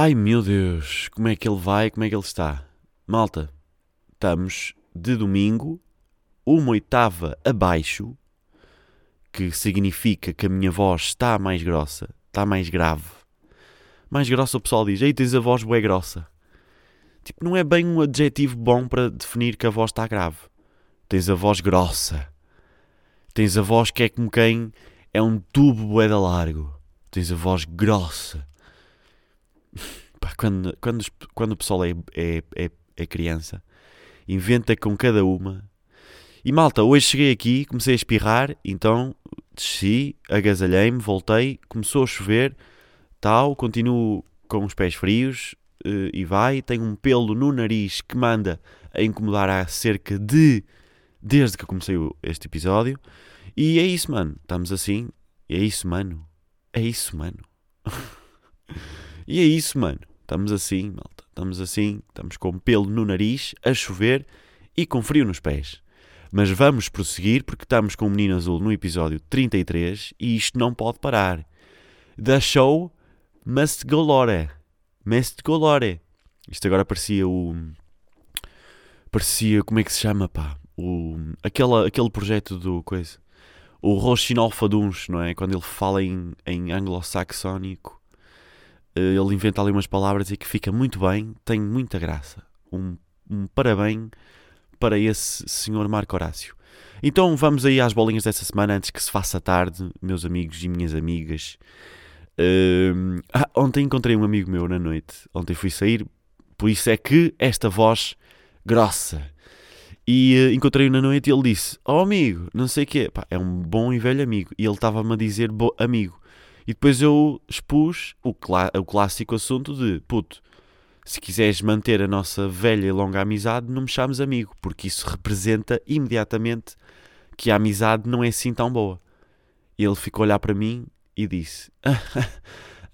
Ai meu Deus, como é que ele vai, como é que ele está? Malta, estamos de domingo, uma oitava abaixo, que significa que a minha voz está mais grossa, está mais grave. Mais grossa o pessoal diz, ei, tens a voz bué grossa. Tipo, não é bem um adjetivo bom para definir que a voz está grave. Tens a voz grossa. Tens a voz que é como quem é um tubo bué largo. Tens a voz grossa. Quando, quando, quando o pessoal é, é, é, é criança, inventa com cada uma. E malta, hoje cheguei aqui, comecei a espirrar, então desci, agasalhei-me, voltei, começou a chover, tal, continuo com os pés frios uh, e vai. Tenho um pelo no nariz que manda a incomodar há cerca de. desde que comecei este episódio. E é isso, mano. Estamos assim. É isso, mano. É isso, mano. e é isso, mano. Estamos assim, malta. Estamos assim. Estamos com pelo no nariz, a chover e com frio nos pés. Mas vamos prosseguir porque estamos com o Menino Azul no episódio 33 e isto não pode parar. The show must go lore. Must go lore. Isto agora parecia o. Parecia. Como é que se chama, pá? O, aquela, aquele projeto do. coisa o Rochinol Faduns, não é? Quando ele fala em, em anglo-saxónico, ele inventa ali umas palavras e que fica muito bem, tem muita graça. Um, um parabéns para esse senhor Marco Horácio. Então vamos aí às bolinhas dessa semana antes que se faça tarde, meus amigos e minhas amigas. Uh, ah, ontem encontrei um amigo meu na noite. Ontem fui sair, por isso é que esta voz grossa e uh, encontrei-o na noite e ele disse: Oh amigo, não sei o quê. Pá, é um bom e velho amigo. E ele estava-me a dizer amigo. E depois eu expus o, clá o clássico assunto de: Puto, se quiseres manter a nossa velha e longa amizade, não me chames amigo, porque isso representa imediatamente que a amizade não é assim tão boa. E ele ficou a olhar para mim e disse: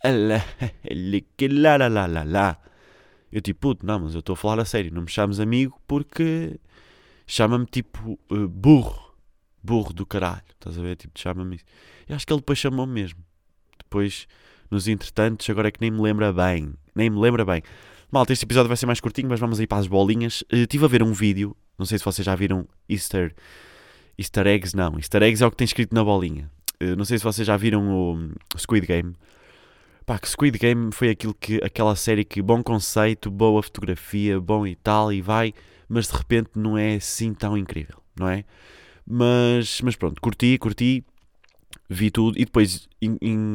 Eu tipo, puto, não, mas eu estou a falar a sério, não me chames amigo porque chama-me tipo uh, burro, burro do caralho, estás a ver? Tipo, chama-me isso. E acho que ele depois chamou-me mesmo. Depois, nos entretantos, agora é que nem me lembra bem, nem me lembra bem. Malta, este episódio vai ser mais curtinho, mas vamos aí para as bolinhas. Uh, estive a ver um vídeo, não sei se vocês já viram Easter, Easter eggs, não. Easter eggs é o que tem escrito na bolinha. Uh, não sei se vocês já viram o, o Squid Game. Pá, que Squid Game foi aquilo que, aquela série que bom conceito, boa fotografia, bom e tal, e vai mas de repente não é assim tão incrível, não é? Mas, mas pronto, curti, curti, vi tudo e depois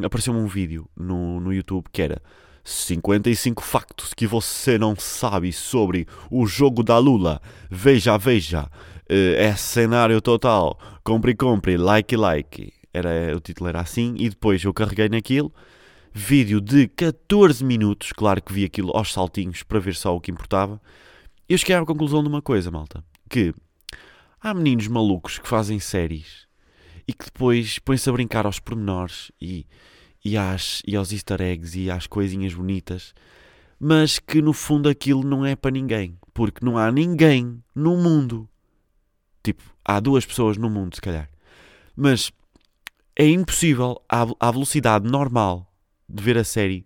apareceu-me um vídeo no, no YouTube que era 55 factos que você não sabe sobre o jogo da Lula. Veja, veja. Eh, é cenário total. Compre, compre. Like, like. Era, o título era assim. E depois eu carreguei naquilo. Vídeo de 14 minutos. Claro que vi aquilo aos saltinhos para ver só o que importava eu cheguei à conclusão de uma coisa, malta. Que há meninos malucos que fazem séries e que depois põem-se a brincar aos pormenores e, e, às, e aos easter eggs e às coisinhas bonitas, mas que no fundo aquilo não é para ninguém. Porque não há ninguém no mundo. Tipo, há duas pessoas no mundo, se calhar. Mas é impossível, à, à velocidade normal de ver a série,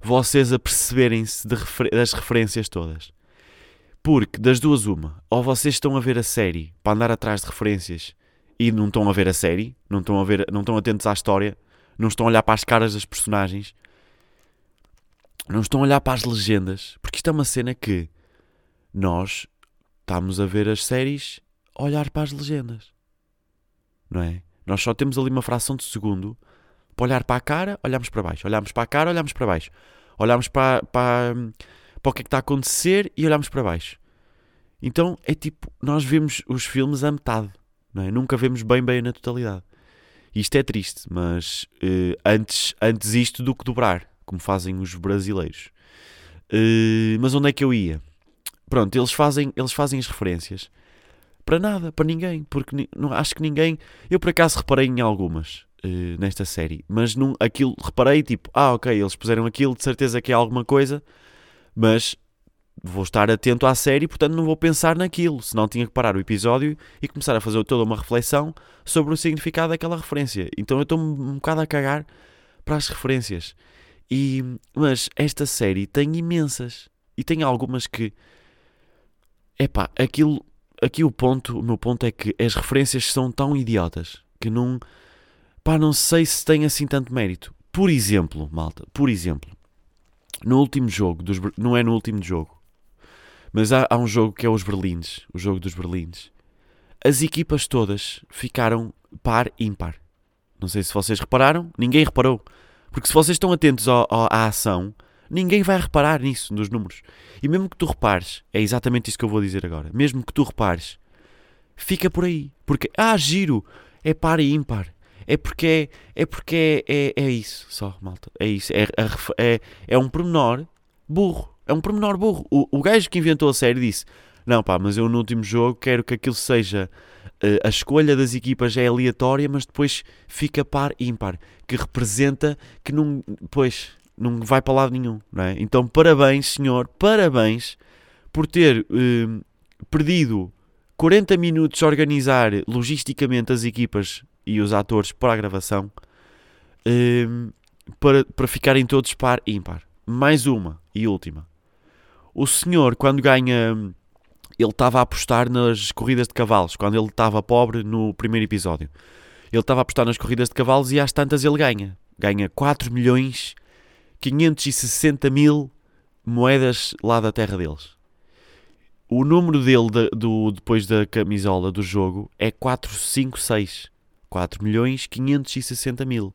vocês aperceberem-se refer das referências todas. Porque das duas, uma, ou vocês estão a ver a série para andar atrás de referências e não estão a ver a série, não estão, a ver, não estão atentos à história, não estão a olhar para as caras das personagens, não estão a olhar para as legendas, porque isto é uma cena que nós estamos a ver as séries a olhar para as legendas, não é? Nós só temos ali uma fração de segundo para olhar para a cara, olhamos para baixo, olhamos para a cara, olhamos para baixo, olhamos para, para para o que é que está a acontecer e olhamos para baixo. Então é tipo, nós vemos os filmes a metade, não é? nunca vemos bem bem na totalidade. Isto é triste, mas uh, antes, antes isto do que dobrar, como fazem os brasileiros. Uh, mas onde é que eu ia? Pronto, eles fazem, eles fazem as referências para nada, para ninguém, porque não, acho que ninguém. Eu por acaso reparei em algumas uh, nesta série, mas não, aquilo reparei tipo, ah, ok, eles puseram aquilo, de certeza que é alguma coisa, mas vou estar atento à série, portanto não vou pensar naquilo, senão tinha que parar o episódio e começar a fazer toda uma reflexão sobre o significado daquela referência. Então eu estou um bocado a cagar para as referências. E, mas esta série tem imensas. E tem algumas que. Epá, aquilo. Aqui o ponto, o meu ponto é que as referências são tão idiotas que não. Pá, não sei se tem assim tanto mérito. Por exemplo, malta, por exemplo, no último jogo, dos, não é no último jogo, mas há, há um jogo que é os Berlins, o jogo dos Berlins. As equipas todas ficaram par-ímpar. Não sei se vocês repararam, ninguém reparou. Porque se vocês estão atentos ao, ao, à ação, ninguém vai reparar nisso, nos números. E mesmo que tu repares, é exatamente isso que eu vou dizer agora. Mesmo que tu repares, fica por aí. Porque, ah, giro, é par e ímpar. É porque é, é, porque é, é, é isso só, malta. É isso. É, é, é um pormenor burro. É um pormenor burro. O, o gajo que inventou a série disse: Não, pá, mas eu no último jogo quero que aquilo seja. Uh, a escolha das equipas é aleatória, mas depois fica par ímpar. Que representa que não. Pois, não vai para lado nenhum, não é? Então, parabéns, senhor, parabéns por ter uh, perdido 40 minutos a organizar logisticamente as equipas e os atores para a gravação uh, para, para ficarem todos par ímpar. Mais uma e última. O senhor, quando ganha. Ele estava a apostar nas corridas de cavalos, quando ele estava pobre no primeiro episódio. Ele estava a apostar nas corridas de cavalos e às tantas ele ganha. Ganha 4 milhões 560 mil moedas lá da terra deles. O número dele de, do, depois da camisola do jogo é 456. 4 milhões 560 mil.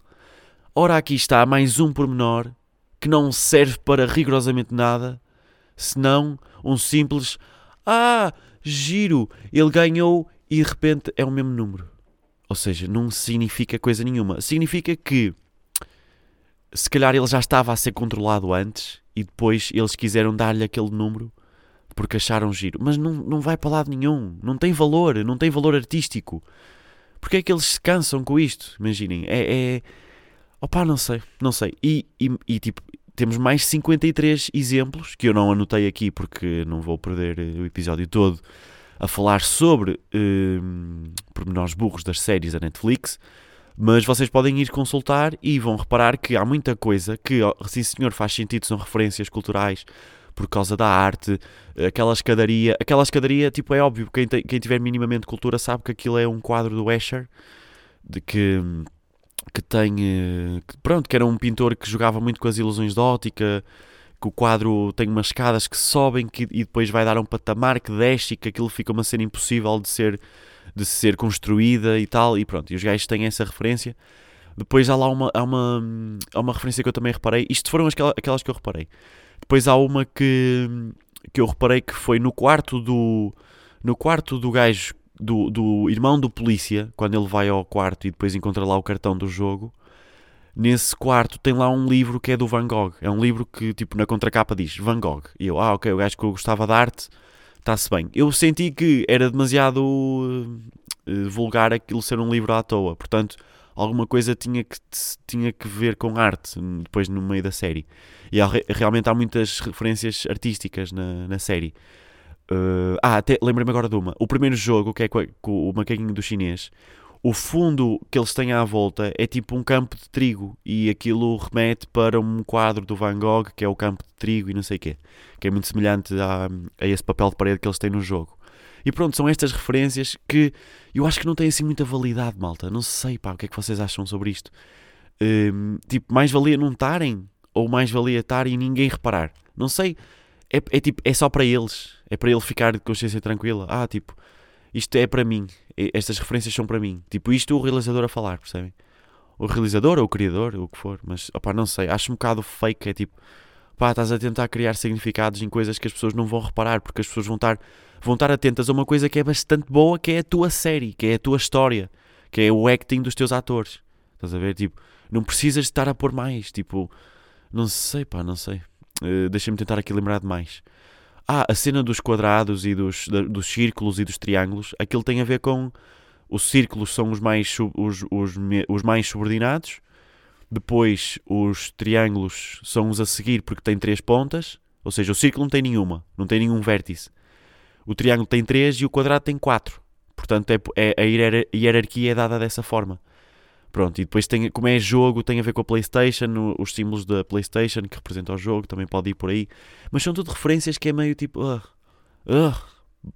Ora, aqui está mais um pormenor que não serve para rigorosamente nada, senão um simples Ah, giro, ele ganhou e de repente é o mesmo número. Ou seja, não significa coisa nenhuma. Significa que se calhar ele já estava a ser controlado antes e depois eles quiseram dar-lhe aquele número porque acharam giro. Mas não, não vai para lado nenhum. Não tem valor. Não tem valor artístico. Porque é que eles se cansam com isto? Imaginem. É. é... Opá, não sei. Não sei. E, e, e tipo, temos mais 53 exemplos que eu não anotei aqui porque não vou perder o episódio todo a falar sobre um, pormenores burros das séries da Netflix. Mas vocês podem ir consultar e vão reparar que há muita coisa que, sim senhor, faz sentido, são referências culturais por causa da arte, aquela escadaria. Aquela escadaria, tipo, é óbvio, quem, te, quem tiver minimamente cultura sabe que aquilo é um quadro do Escher, de que, que tem. Eh, que, pronto, que era um pintor que jogava muito com as ilusões de ótica. Que o quadro tem umas escadas que sobem que, e depois vai dar um patamar que desce e que aquilo fica uma cena impossível de ser de ser construída e tal, e pronto, e os gajos têm essa referência. Depois há lá uma, há uma, há uma referência que eu também reparei, isto foram aquelas que eu reparei. Depois há uma que, que eu reparei que foi no quarto do, no quarto do gajo, do, do irmão do polícia, quando ele vai ao quarto e depois encontra lá o cartão do jogo. Nesse quarto tem lá um livro que é do Van Gogh. É um livro que, tipo, na contracapa diz Van Gogh. E eu, ah, ok, o gajo que eu gostava de arte está-se bem. Eu senti que era demasiado uh, vulgar aquilo ser um livro à toa, portanto, alguma coisa tinha que, tinha que ver com arte depois no meio da série. E há, realmente há muitas referências artísticas na, na série. Uh, ah, até lembrei-me agora de uma. O primeiro jogo, que é com, com o macaquinho do chinês, o fundo que eles têm à volta é tipo um campo de trigo e aquilo remete para um quadro do Van Gogh que é o campo de trigo e não sei o quê, que é muito semelhante a, a esse papel de parede que eles têm no jogo. E pronto, são estas referências que eu acho que não têm assim muita validade, malta. Não sei, pá, o que é que vocês acham sobre isto? Um, tipo, mais valia não estarem ou mais valia estar e ninguém reparar? Não sei. É, é tipo, é só para eles. É para ele ficar de consciência tranquila. Ah, tipo, isto é para mim, estas referências são para mim. Tipo, isto o realizador a falar, percebem? O realizador ou o criador, o que for, mas opá, não sei, acho um bocado fake. É tipo, pá, estás a tentar criar significados em coisas que as pessoas não vão reparar, porque as pessoas vão estar, vão estar atentas a uma coisa que é bastante boa, que é a tua série, que é a tua história, que é o acting dos teus atores. Estás a ver? Tipo, não precisas de estar a pôr mais. Tipo, não sei, pá, não sei. Uh, Deixa-me tentar aqui lembrar de mais. Ah, a cena dos quadrados e dos, dos círculos e dos triângulos, aquilo tem a ver com. Os círculos são os mais, os, os, os mais subordinados, depois os triângulos são os a seguir porque têm três pontas, ou seja, o círculo não tem nenhuma, não tem nenhum vértice. O triângulo tem três e o quadrado tem quatro. Portanto, é, é, a hierarquia é dada dessa forma. Pronto, e depois tem, como é jogo, tem a ver com a Playstation, os símbolos da Playstation que representam o jogo, também pode ir por aí. Mas são tudo referências que é meio tipo. Uh, uh.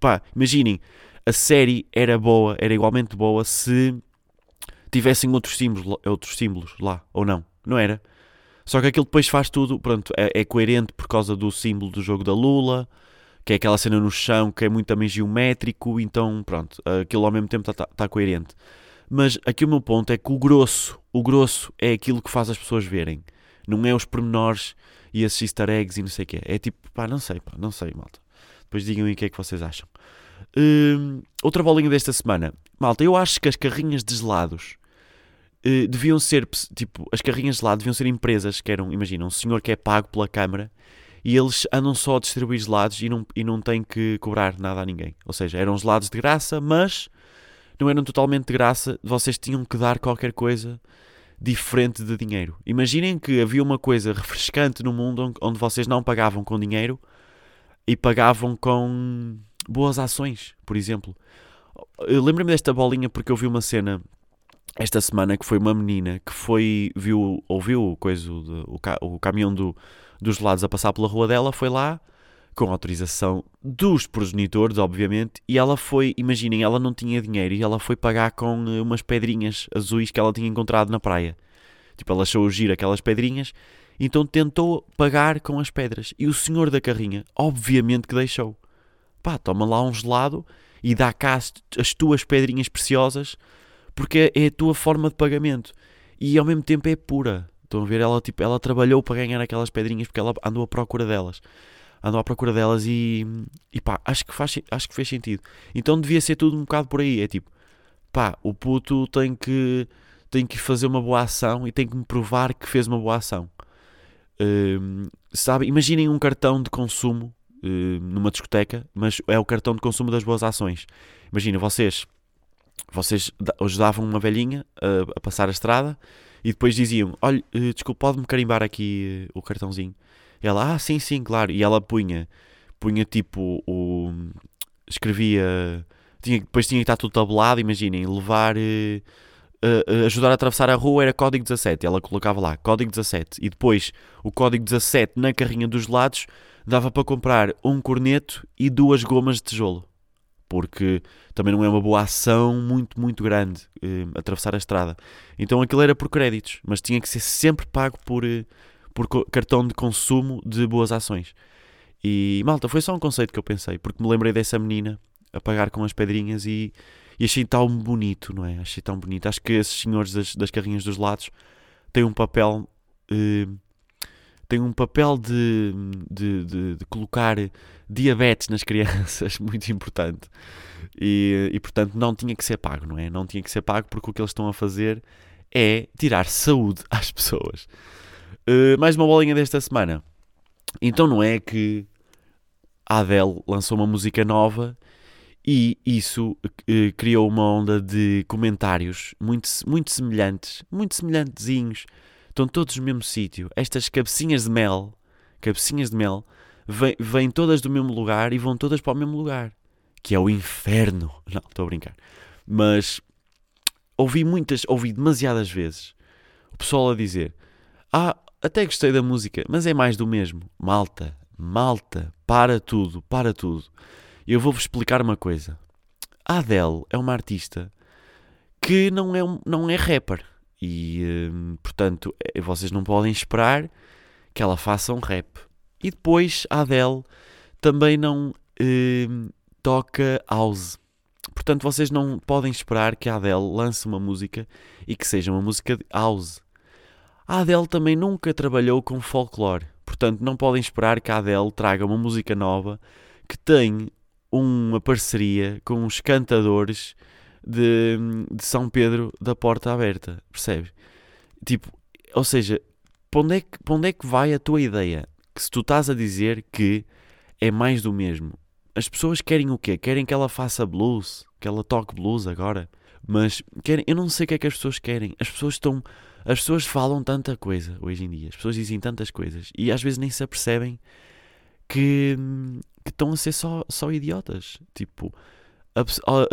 Pá, imaginem, a série era boa, era igualmente boa se tivessem outros símbolos, outros símbolos lá, ou não. Não era? Só que aquilo depois faz tudo, pronto, é, é coerente por causa do símbolo do jogo da Lula, que é aquela cena no chão que é muito também geométrico, então pronto, aquilo ao mesmo tempo está tá coerente. Mas aqui o meu ponto é que o grosso, o grosso é aquilo que faz as pessoas verem. Não é os pormenores e esses easter eggs e não sei o quê. É tipo, pá, não sei, pá, não sei, malta. Depois digam aí o que é que vocês acham. Hum, outra bolinha desta semana. Malta, eu acho que as carrinhas de gelados eh, deviam ser, tipo, as carrinhas de gelado deviam ser empresas que eram, imagina, um senhor que é pago pela Câmara e eles andam só a distribuir gelados e não, e não têm que cobrar nada a ninguém. Ou seja, eram gelados de graça, mas não eram totalmente de graça, vocês tinham que dar qualquer coisa diferente de dinheiro. Imaginem que havia uma coisa refrescante no mundo onde- vocês não pagavam com dinheiro e pagavam com boas ações, por exemplo. Lembro-me desta bolinha porque eu vi uma cena esta semana que foi uma menina que foi, viu, ouviu o, coisa, o, ca- o caminhão do, dos gelados a passar pela rua dela, foi lá com autorização dos progenitores, obviamente, e ela foi, imaginem, ela não tinha dinheiro e ela foi pagar com eh, umas pedrinhas azuis que ela tinha encontrado na praia. Tipo, ela achou giro aquelas pedrinhas, então tentou pagar com as pedras. E o senhor da carrinha, obviamente que deixou. Pá, toma lá um gelado e dá cá as, as tuas pedrinhas preciosas, porque é a tua forma de pagamento. E ao mesmo tempo é pura. Estão a ver? Ela, tipo, ela trabalhou para ganhar aquelas pedrinhas porque ela andou à procura delas. Andou à procura delas e, e pá, acho que, faz, acho que fez sentido. Então devia ser tudo um bocado por aí. É tipo, pá, o puto tem que, tem que fazer uma boa ação e tem que me provar que fez uma boa ação. Hum, sabe? Imaginem um cartão de consumo hum, numa discoteca, mas é o cartão de consumo das boas ações. Imagina, vocês, vocês da- ajudavam uma velhinha a, a passar a estrada e depois diziam: Olha, eh, desculpa, pode-me carimbar aqui eh, o cartãozinho? Ela, ah, sim, sim, claro. E ela punha, punha tipo o. Escrevia. Tinha, depois tinha que estar tudo tabelado, imaginem, levar. eh, eh, eh, ajudar a atravessar a rua era código 17. Ela colocava lá, código 17. E depois o código 17 na carrinha dos lados dava para comprar um corneto e duas gomas de tijolo. Porque também não é uma boa ação muito, muito grande atravessar a estrada. Então aquilo era por créditos, mas tinha que ser sempre pago por, por cartão de consumo de boas ações. E malta, foi só um conceito que eu pensei, porque me lembrei dessa menina a pagar com as pedrinhas e, e achei tão bonito, não é? Achei tão bonito. Acho que esses senhores das, das carrinhas dos lados têm um papel. eh, têm um papel de, de, de, de colocar diabetes nas crianças muito importante. E, e portanto não tinha que ser pago, não é? Não tinha que ser pago porque o que eles estão a fazer é tirar saúde às pessoas. Eh, mais uma bolinha desta semana. Então não é que a Adele lançou uma música nova e isso eh, criou uma onda de comentários muito, muito semelhantes, muito semelhantezinhos. Estão todos no mesmo sítio. Estas cabecinhas de mel, cabecinhas de mel, vêm, vêm todas do mesmo lugar e vão todas para o mesmo lugar, que é o inferno. Não, estou a brincar. Mas ouvi muitas, ouvi demasiadas vezes o pessoal a dizer: Ah, até gostei da música, mas é mais do mesmo. Malta, malta, para tudo, para tudo. Eu vou-vos explicar uma coisa. A Adele é uma artista que não é, não é rapper. E, hum, portanto, eh, vocês não podem esperar que ela faça um rap. E depois, a Adele também não hum, toca house. Portanto, vocês não podem esperar que a Adele lance uma música e que seja uma música de house. A Adele também nunca trabalhou com folclore. Portanto, não podem esperar que a Adele traga uma música nova que tem uma parceria com os cantadores de, de São Pedro da Porta Aberta. Percebes? Tipo, ou seja, para onde, é que, para onde é que vai a tua ideia? Que se tu estás a dizer que é mais do mesmo. As pessoas querem o quê? Querem que ela faça blues? Que ela toque blues agora? Mas querem, eu não sei o que é que as pessoas querem. As pessoas estão. As pessoas falam tanta coisa hoje em dia. As pessoas dizem tantas coisas. E às vezes nem se apercebem que, que estão a ser só, só idiotas. Tipo, ah,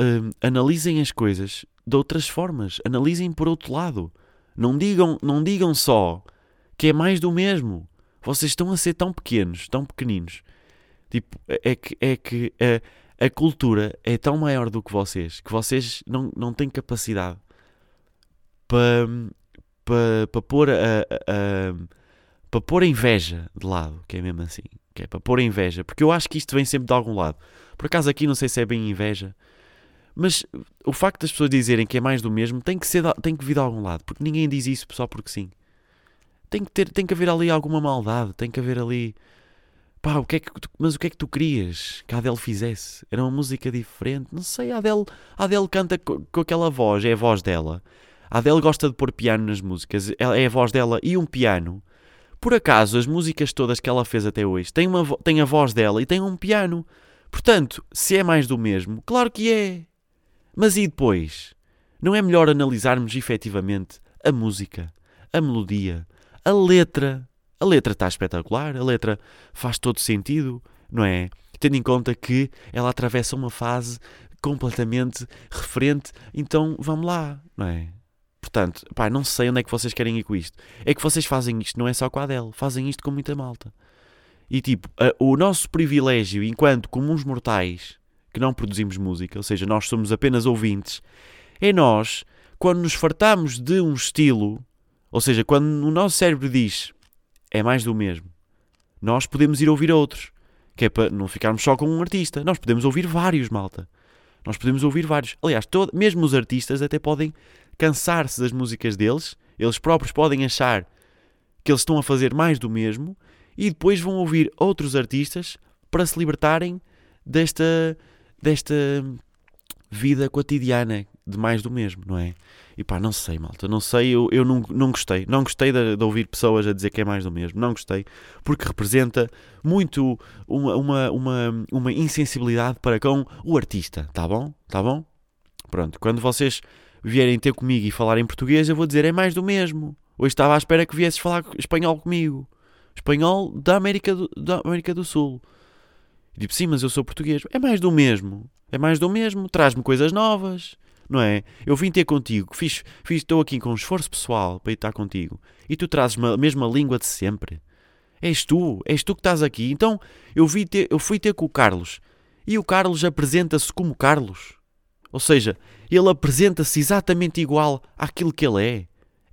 analisem as coisas de outras formas. Analisem por outro lado. Não digam, não digam só que é mais do mesmo. Vocês estão a ser tão pequenos, tão pequeninos. Tipo, é que, é que a, a cultura é tão maior do que vocês que vocês não, não têm capacidade para, para, pôr a, a para pôr a inveja de lado, que é mesmo assim, que é para pôr a inveja, porque eu acho que isto vem sempre de algum lado. Por acaso aqui não sei se é bem inveja, mas o facto das pessoas dizerem que é mais do mesmo tem que, ser, tem que vir de algum lado, porque ninguém diz isso só porque sim. Tem que, ter, tem que haver ali alguma maldade, tem que haver ali. Pá, o que é que tu, mas o que é que tu querias que a Adele fizesse? Era uma música diferente? Não sei, a Adele, a Adele canta com, com aquela voz, é a voz dela. A Adele gosta de pôr piano nas músicas, é a voz dela e um piano. Por acaso, as músicas todas que ela fez até hoje têm, uma, têm a voz dela e têm um piano. Portanto, se é mais do mesmo, claro que é. Mas e depois? Não é melhor analisarmos efetivamente a música, a melodia, a letra? A letra está espetacular, a letra faz todo sentido, não é? Tendo em conta que ela atravessa uma fase completamente referente, então vamos lá, não é? Portanto, pá, não sei onde é que vocês querem ir com isto. É que vocês fazem isto, não é só com a Adele, fazem isto com muita malta. E tipo, a, o nosso privilégio enquanto comuns mortais que não produzimos música, ou seja, nós somos apenas ouvintes, é nós, quando nos fartamos de um estilo, ou seja, quando o nosso cérebro diz é mais do mesmo, nós podemos ir ouvir outros, que é para não ficarmos só com um artista. Nós podemos ouvir vários, malta. Nós podemos ouvir vários. Aliás, todo, mesmo os artistas até podem cansar-se das músicas deles, eles próprios podem achar que eles estão a fazer mais do mesmo e depois vão ouvir outros artistas para se libertarem desta desta vida cotidiana de mais do mesmo, não é? E pá, não sei, malta, não sei, eu, eu não, não gostei. Não gostei de, de, ouvir pessoas a dizer que é mais do mesmo, não gostei, porque representa muito uma, uma, uma, uma insensibilidade para com o artista, tá bom? Tá bom? Pronto, quando vocês vierem ter comigo e falar em português, eu vou dizer é mais do mesmo. Hoje estava à espera que viesses falar espanhol comigo. Espanhol da América do, da América do Sul. E tipo, sim, mas eu sou português. É mais do mesmo. É mais do mesmo. Traz-me coisas novas. Não é? Eu vim ter contigo. Fiz, fiz, estou aqui com um esforço pessoal para estar contigo. E tu trazes a mesma língua de sempre. És tu. És tu que estás aqui. Então, eu, vi ter, eu fui ter com o Carlos. E o Carlos apresenta-se como Carlos. Ou seja, ele apresenta-se exatamente igual àquilo que ele é.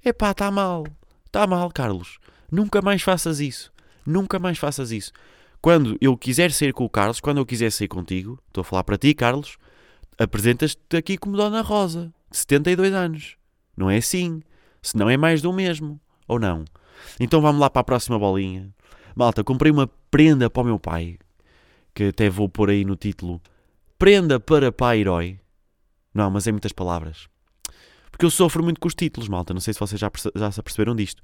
Epá, está mal. Está mal, Carlos. Nunca mais faças isso. Nunca mais faças isso quando eu quiser sair com o Carlos, quando eu quiser sair contigo, estou a falar para ti, Carlos, apresentas-te aqui como Dona Rosa, de 72 anos. Não é assim. Se não é mais do mesmo. Ou não? Então vamos lá para a próxima bolinha. Malta, comprei uma prenda para o meu pai, que até vou pôr aí no título. Prenda para pai herói. Não, mas é muitas palavras. Porque eu sofro muito com os títulos, malta. Não sei se vocês já, já se aperceberam disto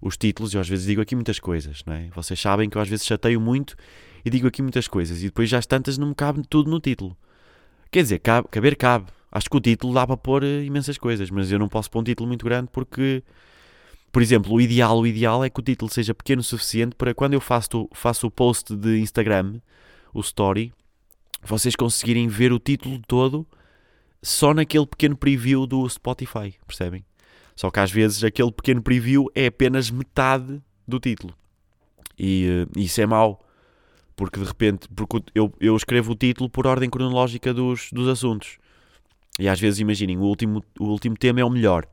os títulos, eu às vezes digo aqui muitas coisas, não é? Vocês sabem que eu às vezes chateio muito e digo aqui muitas coisas e depois já as tantas não me cabe tudo no título. Quer dizer, cabe, caber cabe. Acho que o título dá para pôr eh, imensas coisas, mas eu não posso pôr um título muito grande porque, por exemplo, o ideal, o ideal é que o título seja pequeno o suficiente para quando eu faço, faço o post de Instagram, o story, vocês conseguirem ver o título todo só naquele pequeno preview do Spotify, percebem? Só que às vezes aquele pequeno preview é apenas metade do título. E uh, isso é mau. Porque de repente, porque eu, eu escrevo o título por ordem cronológica dos, dos assuntos. E às vezes, imaginem, o último, o último tema é o melhor.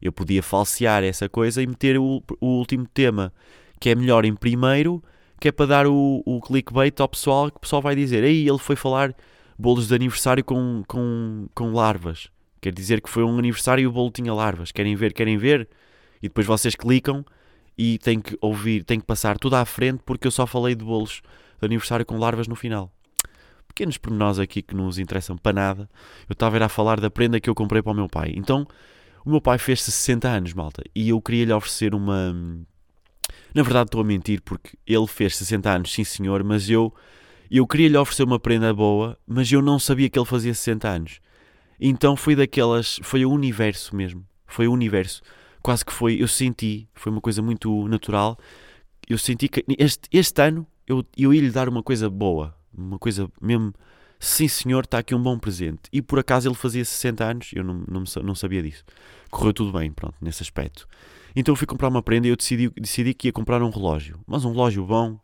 Eu podia falsear essa coisa e meter o, o último tema que é melhor em primeiro, que é para dar o, o clickbait ao pessoal, que o pessoal vai dizer: Aí ele foi falar bolos de aniversário com, com, com larvas. Quer dizer que foi um aniversário e o bolo tinha larvas. Querem ver, querem ver? E depois vocês clicam e têm que ouvir, têm que passar tudo à frente porque eu só falei de bolos de aniversário com larvas no final. Pequenos pormenores aqui que não nos interessam para nada. Eu estava a falar da prenda que eu comprei para o meu pai. Então, o meu pai fez 60 anos, malta, e eu queria lhe oferecer uma. Na verdade, estou a mentir porque ele fez 60 anos, sim senhor, mas eu. Eu queria lhe oferecer uma prenda boa, mas eu não sabia que ele fazia 60 anos. Então foi daquelas. Foi o universo mesmo. Foi o universo. Quase que foi. Eu senti. Foi uma coisa muito natural. Eu senti que este, este ano eu, eu ia lhe dar uma coisa boa. Uma coisa mesmo sim senhor, está aqui um bom presente. E por acaso ele fazia 60 anos, eu não, não, não sabia disso. Correu tudo bem, pronto, nesse aspecto. Então eu fui comprar uma prenda e eu decidi, decidi que ia comprar um relógio. Mas um relógio bom,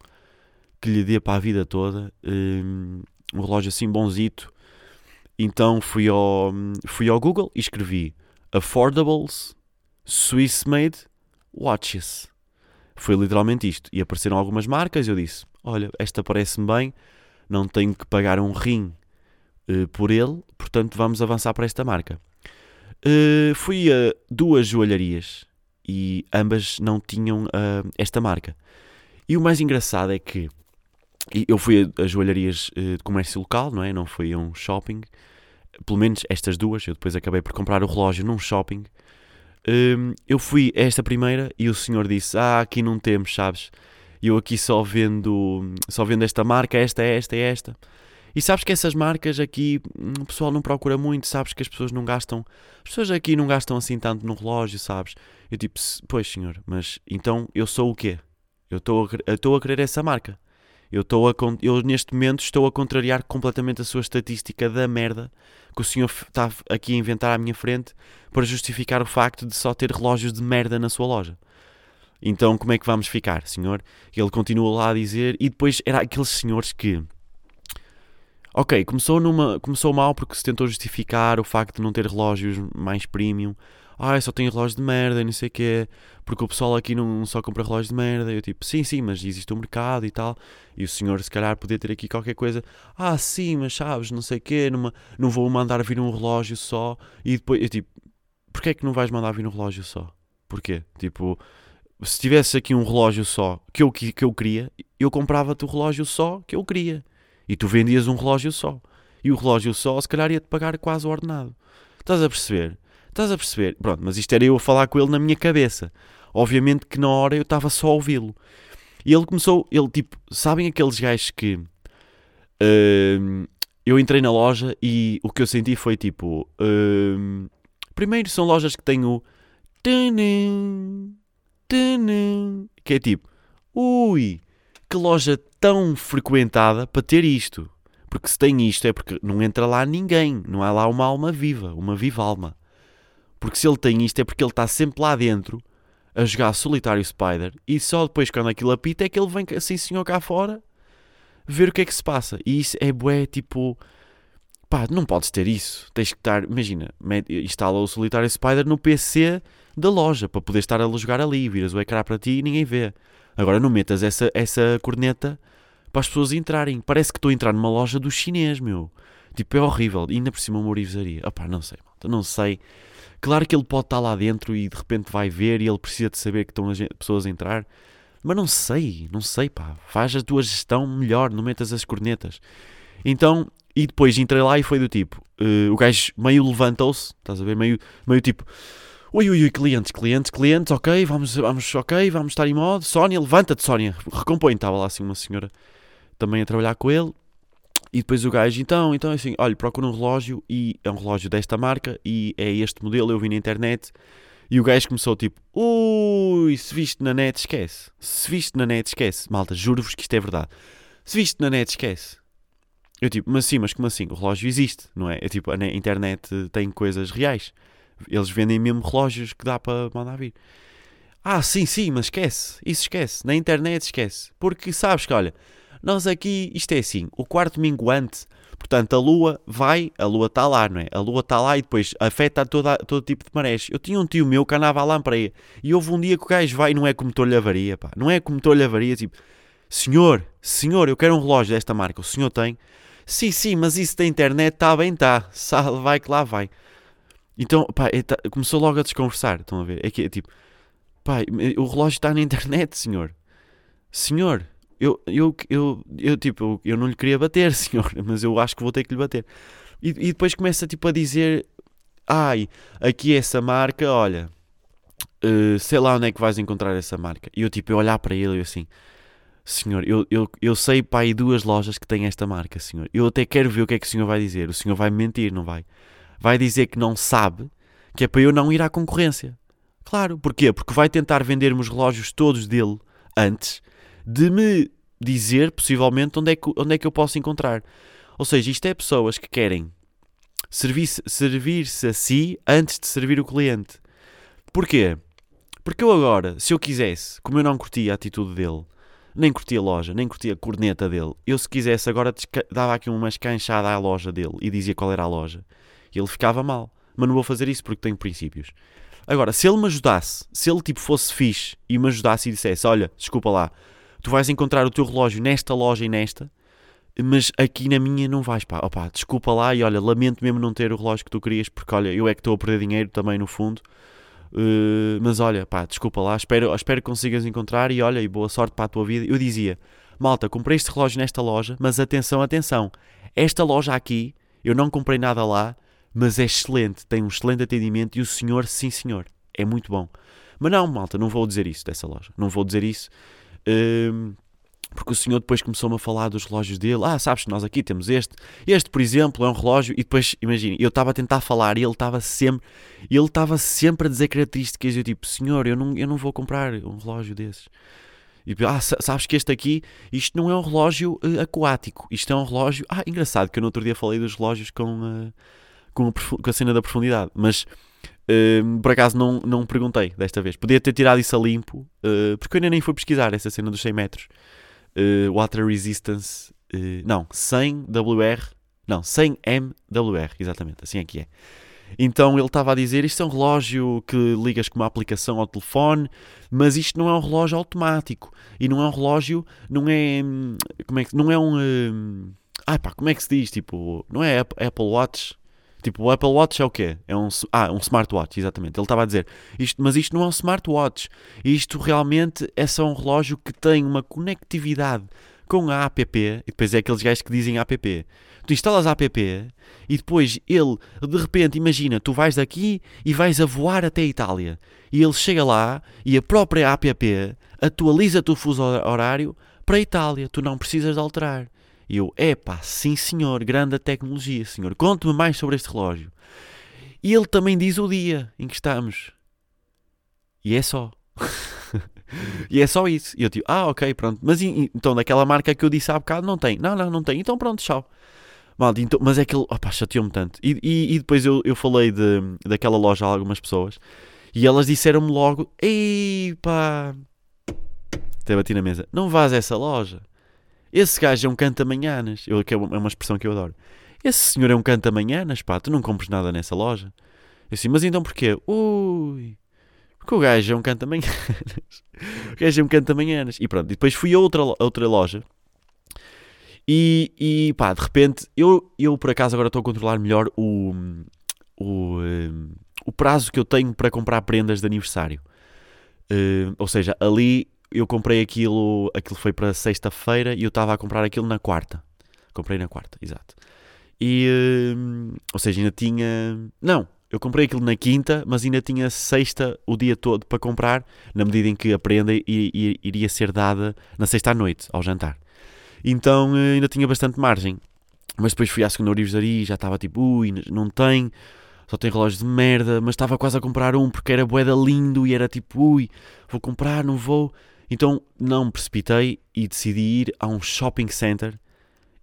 que lhe dê para a vida toda. Um, um relógio assim bonzito. Então fui ao, fui ao Google e escrevi Affordables Swiss Made Watches. Foi literalmente isto. E apareceram algumas marcas e eu disse: Olha, esta parece-me bem, não tenho que pagar um rim uh, por ele, portanto vamos avançar para esta marca. Uh, fui a duas joalharias e ambas não tinham uh, esta marca. E o mais engraçado é que eu fui a, a joalharias uh, de comércio local, não é? Não fui a um shopping. Pelo menos estas duas. Eu depois acabei por comprar o relógio num shopping. Um, eu fui a esta primeira e o senhor disse: Ah, aqui não temos, sabes? Eu aqui só vendo, só vendo esta marca, esta, esta, esta. E sabes que essas marcas aqui hum, o pessoal não procura muito, sabes que as pessoas não gastam. As pessoas aqui não gastam assim tanto no relógio, sabes? Eu tipo, pois senhor, mas então eu sou o quê? Eu estou a querer essa marca. Eu, estou a, eu neste momento estou a contrariar completamente a sua estatística da merda que o senhor está aqui a inventar à minha frente para justificar o facto de só ter relógios de merda na sua loja. Então como é que vamos ficar, senhor? Ele continua lá a dizer, e depois era aqueles senhores que. Ok, começou, numa, começou mal porque se tentou justificar o facto de não ter relógios mais premium ah, só tenho relógios de merda e não sei o quê, porque o pessoal aqui não só compra relógios de merda. Eu tipo, sim, sim, mas existe um mercado e tal. E o senhor, se calhar, podia ter aqui qualquer coisa. Ah, sim, mas sabes, não sei o quê, numa, não vou mandar vir um relógio só. E depois, eu tipo, porquê é que não vais mandar vir um relógio só? Porquê? Tipo, se tivesse aqui um relógio só que eu, que, que eu queria, eu comprava-te o relógio só que eu queria. E tu vendias um relógio só. E o relógio só, se calhar, ia-te pagar quase o ordenado. Estás a perceber? Estás a perceber? Pronto, mas isto era eu a falar com ele na minha cabeça. Obviamente que na hora eu estava só a ouvi-lo. E ele começou, ele tipo, sabem aqueles gajos que uh, eu entrei na loja e o que eu senti foi tipo, uh, primeiro são lojas que têm o que é tipo, ui, que loja tão frequentada para ter isto. Porque se tem isto é porque não entra lá ninguém, não há lá uma alma viva, uma viva alma. Porque se ele tem isto é porque ele está sempre lá dentro a jogar solitário Spider e só depois quando aquilo apita é que ele vem assim senhor cá fora ver o que é que se passa. E isso é bué, tipo... Pá, não podes ter isso. Tens que estar... Imagina, instala o solitário Spider no PC da loja para poder estar a jogar ali. Viras o ecrã para ti e ninguém vê. Agora não metas essa, essa corneta para as pessoas entrarem. Parece que estou a entrar numa loja do chinês, meu. Tipo, é horrível. E ainda por cima uma orivesaria. Opá, não sei, malta. Não sei. Claro que ele pode estar lá dentro e de repente vai ver e ele precisa de saber que estão as pessoas a entrar. Mas não sei, não sei, pá. Faz a tua gestão melhor, não metas as cornetas. Então, e depois entrei lá e foi do tipo: uh, o gajo meio levantou-se, estás a ver? Meio, meio tipo: ui, ui, ui, clientes, clientes, clientes, ok, vamos, vamos, ok, vamos estar em modo. Sónia, levanta-te, Sónia, recompõe. Estava lá assim uma senhora também a trabalhar com ele. E depois o gajo, então, então assim, olha, procura um relógio e é um relógio desta marca e é este modelo, eu vi na internet. E o gajo começou tipo, ui, se viste na net, esquece. Se viste na net, esquece. Malta, juro-vos que isto é verdade. Se viste na net, esquece. Eu tipo, mas sim, mas como assim? O relógio existe, não é? É tipo, a internet tem coisas reais. Eles vendem mesmo relógios que dá para mandar vir. Ah, sim, sim, mas esquece. Isso esquece. Na internet esquece. Porque sabes que, olha, nós aqui, isto é assim, o quarto minguante, portanto a lua vai, a lua está lá, não é? A lua está lá e depois afeta toda, todo tipo de marés. Eu tinha um tio meu que andava para aí e houve um dia que o gajo vai e não é como estou-lhe avaria, pá. Não é como estou-lhe avaria, tipo, senhor, senhor, eu quero um relógio desta marca, o senhor tem? Sim, sim, mas isso da internet está bem, está. Vai que lá vai. Então, pá, é, tá, começou logo a desconversar, estão a ver? É que é tipo, pá, o relógio está na internet, senhor. Senhor, eu, eu, eu, eu, tipo, eu, não lhe queria bater, senhor, mas eu acho que vou ter que lhe bater. E, e depois começa tipo a dizer: Ai, aqui essa marca, olha, uh, sei lá onde é que vais encontrar essa marca. E eu tipo, eu olhar para ele e assim: Senhor, eu, eu, eu sei para aí duas lojas que têm esta marca, senhor. Eu até quero ver o que é que o senhor vai dizer. O senhor vai mentir, não vai? Vai dizer que não sabe, que é para eu não ir à concorrência. Claro, porquê? Porque vai tentar vender-me os relógios todos dele antes de me dizer, possivelmente, onde é que, onde é que eu posso encontrar. Ou seja, isto é pessoas que querem servir-se servir a si antes de servir o cliente. Porquê? Porque eu agora, se eu quisesse, como eu não curti a atitude dele, nem curti a loja, nem curti a corneta dele, eu se quisesse agora dava aqui uma escanchada à loja dele e dizia qual era a loja. E ele ficava mal. Mas não vou fazer isso porque tenho princípios. Agora, se ele me ajudasse, se ele tipo fosse fixe e me ajudasse e dissesse: Olha, desculpa lá, tu vais encontrar o teu relógio nesta loja e nesta, mas aqui na minha não vais, pá, opá, desculpa lá e olha, lamento mesmo não ter o relógio que tu querias, porque olha, eu é que estou a perder dinheiro também no fundo. Uh, mas olha, pá, desculpa lá, espero, espero que consigas encontrar e olha, e boa sorte para a tua vida. Eu dizia, malta, comprei este relógio nesta loja, mas atenção, atenção, esta loja aqui, eu não comprei nada lá, mas é excelente, tem um excelente atendimento e o senhor, sim senhor, é muito bom. Mas não, malta, não vou dizer isso dessa loja, não vou dizer isso. Uh, porque o senhor depois começou-me a falar dos relógios dele. Ah, sabes que nós aqui temos este. Este, por exemplo, é um relógio. E depois, imagine, eu estava a tentar falar e ele estava sempre, ele estava sempre a dizer características. Eu tipo, senhor, eu não, eu não vou comprar um relógio desses. E ah, sabes que este aqui, isto não é um relógio uh, aquático. Isto é um relógio. Ah, engraçado que eu no outro dia falei dos relógios com, uh, com, a, com a cena da profundidade. Mas Uh, por acaso não, não perguntei desta vez. Podia ter tirado isso a limpo, uh, porque eu ainda nem fui pesquisar essa cena dos 100 metros uh, Water Resistance, uh, não, 100 WR, não, 100 MWR, exatamente, assim é que é. Então ele estava a dizer: Isto é um relógio que ligas com uma aplicação ao telefone, mas isto não é um relógio automático. E não é um relógio, não é. Como é que. Não é um. Ah, pá, como é que se diz? Tipo, não é Apple Watch? Tipo, o Apple Watch é o quê? É um, ah, um smartwatch, exatamente. Ele estava a dizer, isto, mas isto não é um smartwatch. Isto realmente é só um relógio que tem uma conectividade com a app, e depois é aqueles gajos que dizem app. Tu instalas a app e depois ele, de repente, imagina, tu vais daqui e vais a voar até a Itália. E ele chega lá e a própria app atualiza-te o fuso horário para a Itália. Tu não precisas de alterar. E eu, epá, sim senhor, grande tecnologia, senhor. Conte-me mais sobre este relógio. E ele também diz o dia em que estamos. E é só. e é só isso. E eu tipo, ah, ok, pronto. Mas então daquela marca que eu disse há bocado não tem. Não, não, não tem. Então pronto, tchau. Então, mas é que ele, opá, chateou-me tanto. E, e, e, depois eu, eu falei de, daquela loja a algumas pessoas e elas disseram-me logo: Ei pá, até bati na mesa, não vás a essa loja. Esse gajo é um canta-manhanas. Eu, que é uma expressão que eu adoro. Esse senhor é um canta-manhanas, pá. Tu não compres nada nessa loja. Eu assim, mas então porquê? Ui. Porque o gajo é um canta-manhanas. o gajo é um canta-manhanas. E pronto. E depois fui a outra, outra loja. E, e pá, de repente, eu, eu por acaso agora estou a controlar melhor o, o, um, o prazo que eu tenho para comprar prendas de aniversário. Uh, ou seja, ali eu comprei aquilo, aquilo foi para sexta-feira e eu estava a comprar aquilo na quarta. Comprei na quarta, exato. E, uh, ou seja, ainda tinha. Não, eu comprei aquilo na quinta, mas ainda tinha sexta o dia todo para comprar, na medida em que a prenda iria ser dada na sexta à noite, ao jantar. Então uh, ainda tinha bastante margem. Mas depois fui à segunda orivesaria e já estava tipo, ui, não tem só tem relógios de merda, mas estava quase a comprar um porque era boeda lindo e era tipo, ui, vou comprar, não vou. Então não me precipitei e decidi ir a um shopping center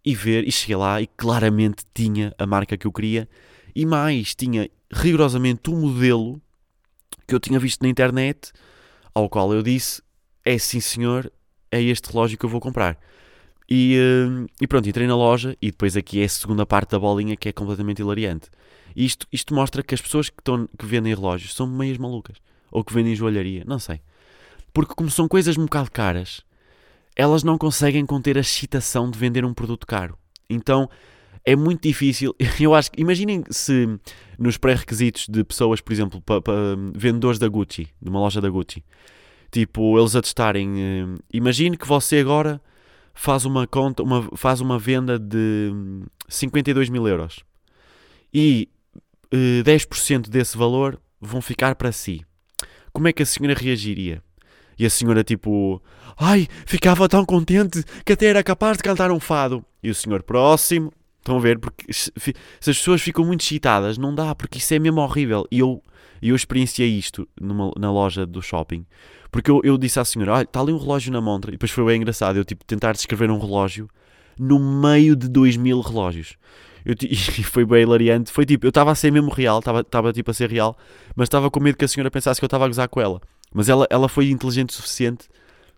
e ver, e cheguei lá e claramente tinha a marca que eu queria e mais, tinha rigorosamente o modelo que eu tinha visto na internet, ao qual eu disse: é sim senhor, é este relógio que eu vou comprar. E, uh, e pronto, entrei na loja e depois aqui é a segunda parte da bolinha que é completamente hilariante. isto, isto mostra que as pessoas que, estão, que vendem relógios são meias malucas. Ou que vendem joalharia, não sei. Porque como são coisas um bocado caras, elas não conseguem conter a excitação de vender um produto caro. Então é muito difícil. Eu acho que imaginem se nos pré-requisitos de pessoas, por exemplo, vendedores da Gucci, de uma loja da Gucci, tipo, eles atestarem. Eh, imagine que você agora faz uma conta, uma, faz uma venda de 52 mil euros e eh, 10% desse valor vão ficar para si. Como é que a senhora reagiria? E a senhora, tipo, ai, ficava tão contente que até era capaz de cantar um fado. E o senhor, próximo, estão a ver? Porque se, as pessoas ficam muito excitadas, não dá, porque isso é mesmo horrível. E eu, eu experienciei isto numa, na loja do shopping. Porque eu, eu disse à senhora, olha, está ali um relógio na montra. E depois foi bem engraçado, eu tipo, tentar descrever um relógio no meio de 2 mil relógios. Eu, e foi bem hilariante. Foi tipo, eu estava a ser mesmo real, estava tipo a ser real, mas estava com medo que a senhora pensasse que eu estava a gozar com ela. Mas ela, ela foi inteligente o suficiente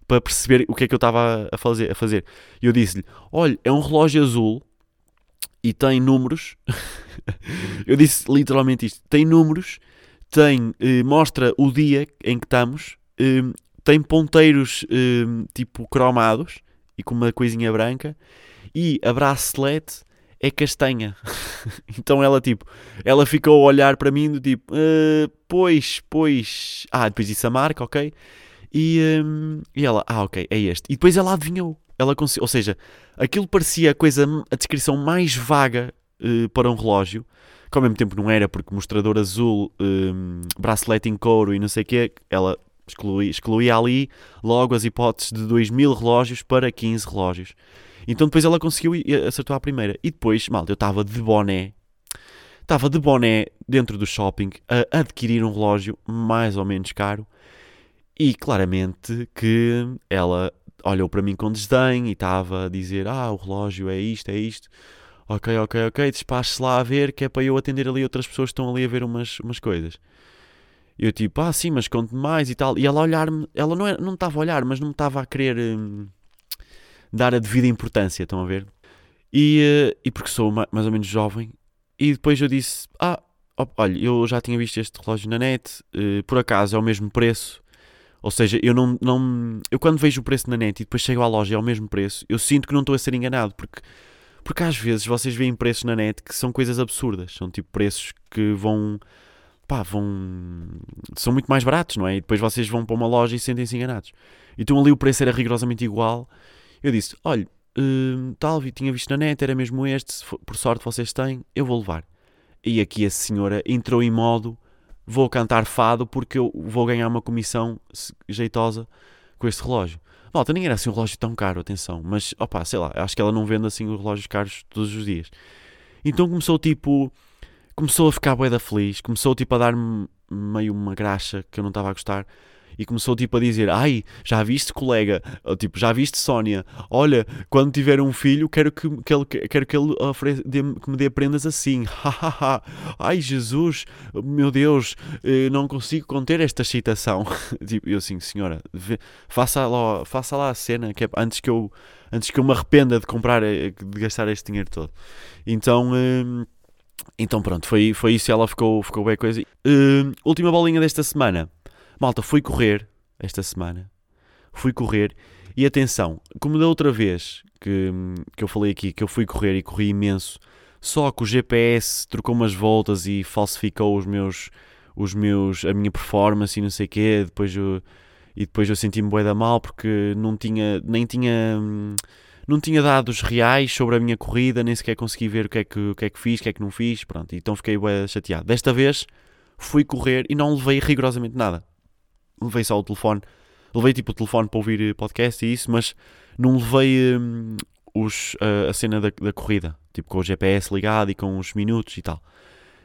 para perceber o que é que eu estava a fazer. A fazer. E eu disse-lhe: Olha, é um relógio azul e tem números. eu disse literalmente isto: tem números, tem, eh, mostra o dia em que estamos, eh, tem ponteiros eh, tipo cromados e com uma coisinha branca, e a bracelete é castanha. então ela tipo, ela ficou a olhar para mim do tipo, uh, pois, pois, ah, depois disse a marca, ok? E, um, e ela, ah, ok, é este. E depois ela adivinhou. Ela ou seja, aquilo parecia a coisa, a descrição mais vaga uh, para um relógio, que ao mesmo tempo não era, porque mostrador azul, um, bracelete em couro e não sei o quê, ela excluía, excluía ali logo as hipóteses de 2 mil relógios para 15 relógios. Então depois ela conseguiu e acertou a primeira. E depois, mal, eu estava de boné, estava de boné dentro do shopping a adquirir um relógio mais ou menos caro. E claramente que ela olhou para mim com desdém e estava a dizer: Ah, o relógio é isto, é isto. Ok, ok, ok, despache-se lá a ver que é para eu atender ali outras pessoas que estão ali a ver umas, umas coisas. Eu tipo, ah sim, mas conte mais e tal. E ela olhar-me, ela não, era, não estava a olhar, mas não me estava a querer hum, dar a devida importância, estão a ver? E, uh, e porque sou mais ou menos jovem. E depois eu disse, ah, olha, eu já tinha visto este relógio na net, uh, por acaso é o mesmo preço. Ou seja, eu não, não. Eu quando vejo o preço na net e depois chego à loja e é o mesmo preço, eu sinto que não estou a ser enganado, porque, porque às vezes vocês veem preços na net que são coisas absurdas. São tipo preços que vão pá, vão. são muito mais baratos, não é? E depois vocês vão para uma loja e sentem-se enganados. Então ali o preço era rigorosamente igual. Eu disse: olha, uh, tal, tinha visto na net, era mesmo este, por sorte vocês têm, eu vou levar. E aqui a senhora entrou em modo: vou cantar fado porque eu vou ganhar uma comissão jeitosa com este relógio. Malta, nem era assim um relógio tão caro, atenção, mas opá, sei lá, acho que ela não vende assim os relógios caros todos os dias. Então começou tipo começou a ficar bué da feliz, começou tipo a dar-me meio uma graxa que eu não estava a gostar e começou tipo a dizer: Ai, já viste, colega? Ou, tipo, já viste, Sónia? Olha, quando tiver um filho, quero que, que ele, quero que ele que me dê prendas assim. Ai, Jesus, meu Deus, eh, não consigo conter esta excitação. tipo, eu assim, senhora, faça lá, faça lá a cena que é, antes, que eu, antes que eu me arrependa de comprar, eh, de gastar este dinheiro todo. Então. Hum, então pronto, foi, foi isso ela ficou, ficou bem coisa. Uh, última bolinha desta semana. Malta, fui correr esta semana. Fui correr. E atenção, como da outra vez que, que eu falei aqui, que eu fui correr e corri imenso, só que o GPS trocou umas voltas e falsificou os meus, os meus, a minha performance e não sei o quê. Depois eu, e depois eu senti-me bué da mal porque não tinha, nem tinha... Não tinha dados reais sobre a minha corrida, nem sequer consegui ver o que é que, o que, é que fiz, o que é que não fiz, pronto, então fiquei bem chateado. Desta vez fui correr e não levei rigorosamente nada. Levei só o telefone, levei tipo o telefone para ouvir podcast e isso, mas não levei hum, os, a, a cena da, da corrida, tipo com o GPS ligado e com os minutos e tal.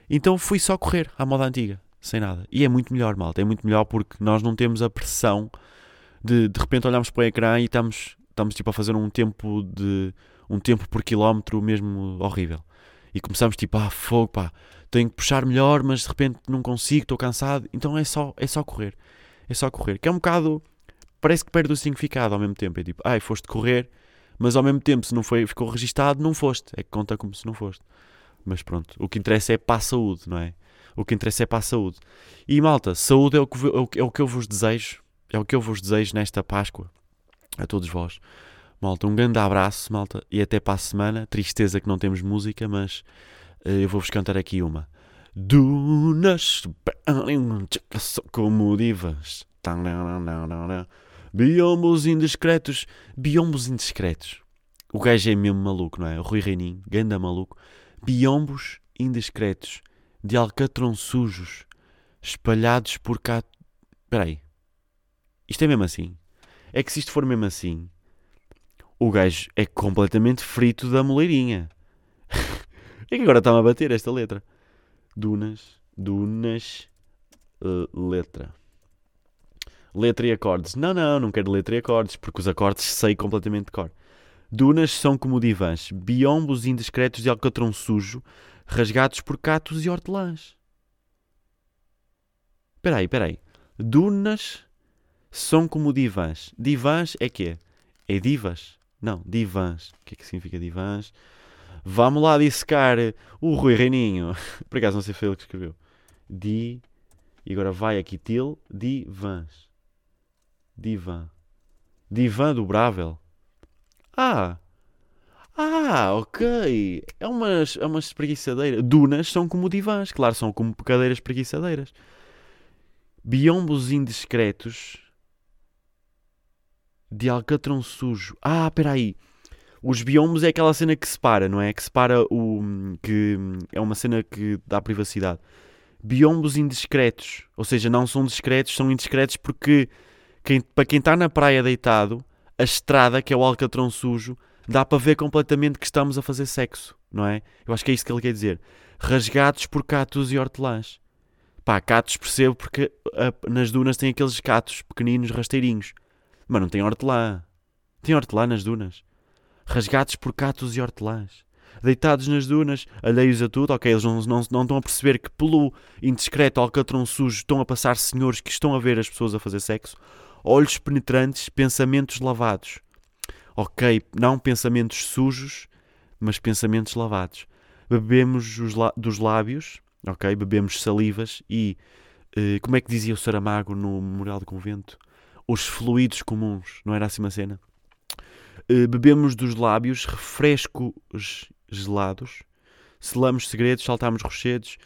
Então fui só correr à moda antiga, sem nada. E é muito melhor, malta, é muito melhor porque nós não temos a pressão de de repente olharmos para o ecrã e estamos estamos tipo a fazer um tempo de um tempo por quilómetro mesmo horrível. E começamos tipo, ah, fogo, pá, tenho que puxar melhor, mas de repente não consigo, estou cansado. Então é só, é só correr. É só correr. Que é um bocado, parece que perde o significado ao mesmo tempo. É tipo, ai, foste correr, mas ao mesmo tempo, se não foi, ficou registado, não foste. É que conta como se não foste. Mas pronto, o que interessa é para a saúde, não é? O que interessa é para a saúde. E malta, saúde é o que, é o que eu vos desejo. É o que eu vos desejo nesta Páscoa a todos vós. Malta, um grande abraço, malta, e até para a semana. Tristeza que não temos música, mas uh, eu vou-vos cantar aqui uma. Dunas como divas. Biombos indiscretos. Biombos indiscretos. O gajo é mesmo maluco, não é? O Rui Reininho, ganda maluco. Biombos indiscretos. De alcatrão sujos. Espalhados por cá. Espera aí. Isto é mesmo assim? É que se isto for mesmo assim, o gajo é completamente frito da moleirinha. é que agora está-me a bater esta letra. Dunas, Dunas, uh, letra. Letra e acordes. Não, não, não quero letra e acordes, porque os acordes sei completamente de cor. Dunas são como divãs, biombos indiscretos de alcatrão sujo, rasgados por catos e hortelãs. Espera aí, espera aí. Dunas são como divãs. Divãs é quê? É divas? Não, divãs. O que é que significa divãs? Vamos lá dissecar o Rui Reininho. Por acaso não sei foi ele que escreveu. Di. E agora vai aqui til. Divãs. Divã. Divã dobrável. Ah! Ah, ok. É umas, é umas espreguiçadeiras. Dunas são como divãs. Claro, são como cadeiras espreguiçadeiras. Biombos indiscretos de alcatrão sujo. Ah, espera aí. Os biombos é aquela cena que separa, não é? Que separa o. que é uma cena que dá privacidade. Biombos indiscretos. Ou seja, não são discretos, são indiscretos porque quem, para quem está na praia deitado, a estrada, que é o alcatrão sujo, dá para ver completamente que estamos a fazer sexo, não é? Eu acho que é isso que ele quer dizer. Rasgados por catos e hortelãs. Pá, catos percebo porque a, nas dunas tem aqueles catos pequeninos, rasteirinhos. Mas não tem hortelã. Tem hortelã nas dunas. Rasgados por catos e hortelãs. Deitados nas dunas, alheios a tudo. Ok, eles não, não, não estão a perceber que pelo indiscreto alcatrão sujo estão a passar senhores que estão a ver as pessoas a fazer sexo. Olhos penetrantes, pensamentos lavados. Ok, não pensamentos sujos, mas pensamentos lavados. Bebemos dos lábios, ok? Bebemos salivas e, uh, como é que dizia o Saramago no Memorial do Convento? Os fluidos comuns, não era assim uma cena? Uh, bebemos dos lábios refrescos gelados, selamos segredos, saltamos rochedos,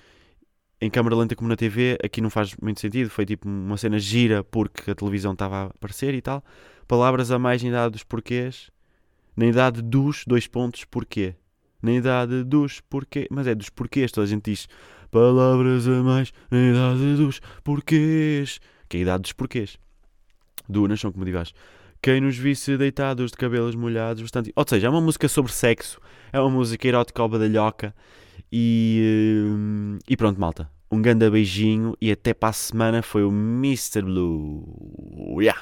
em câmara lenta como na TV, aqui não faz muito sentido, foi tipo uma cena gira porque a televisão estava a aparecer e tal. Palavras a mais na idade dos porquês, na idade dos dois pontos porquê. Na idade dos porquê, mas é dos porquês, toda a gente diz palavras a mais na idade dos porquês, que é a idade dos porquês. São como divas. Quem nos visse deitados de cabelos molhados, bastante. Ou seja, é uma música sobre sexo, é uma música erótica ao badalhoca. E, hum, e pronto, malta. Um grande beijinho e até para a semana foi o Mr. Blue. Yeah!